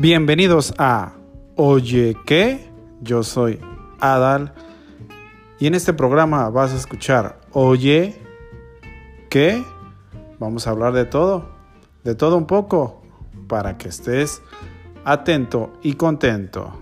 Bienvenidos a Oye qué, yo soy Adal y en este programa vas a escuchar Oye qué, vamos a hablar de todo, de todo un poco, para que estés atento y contento.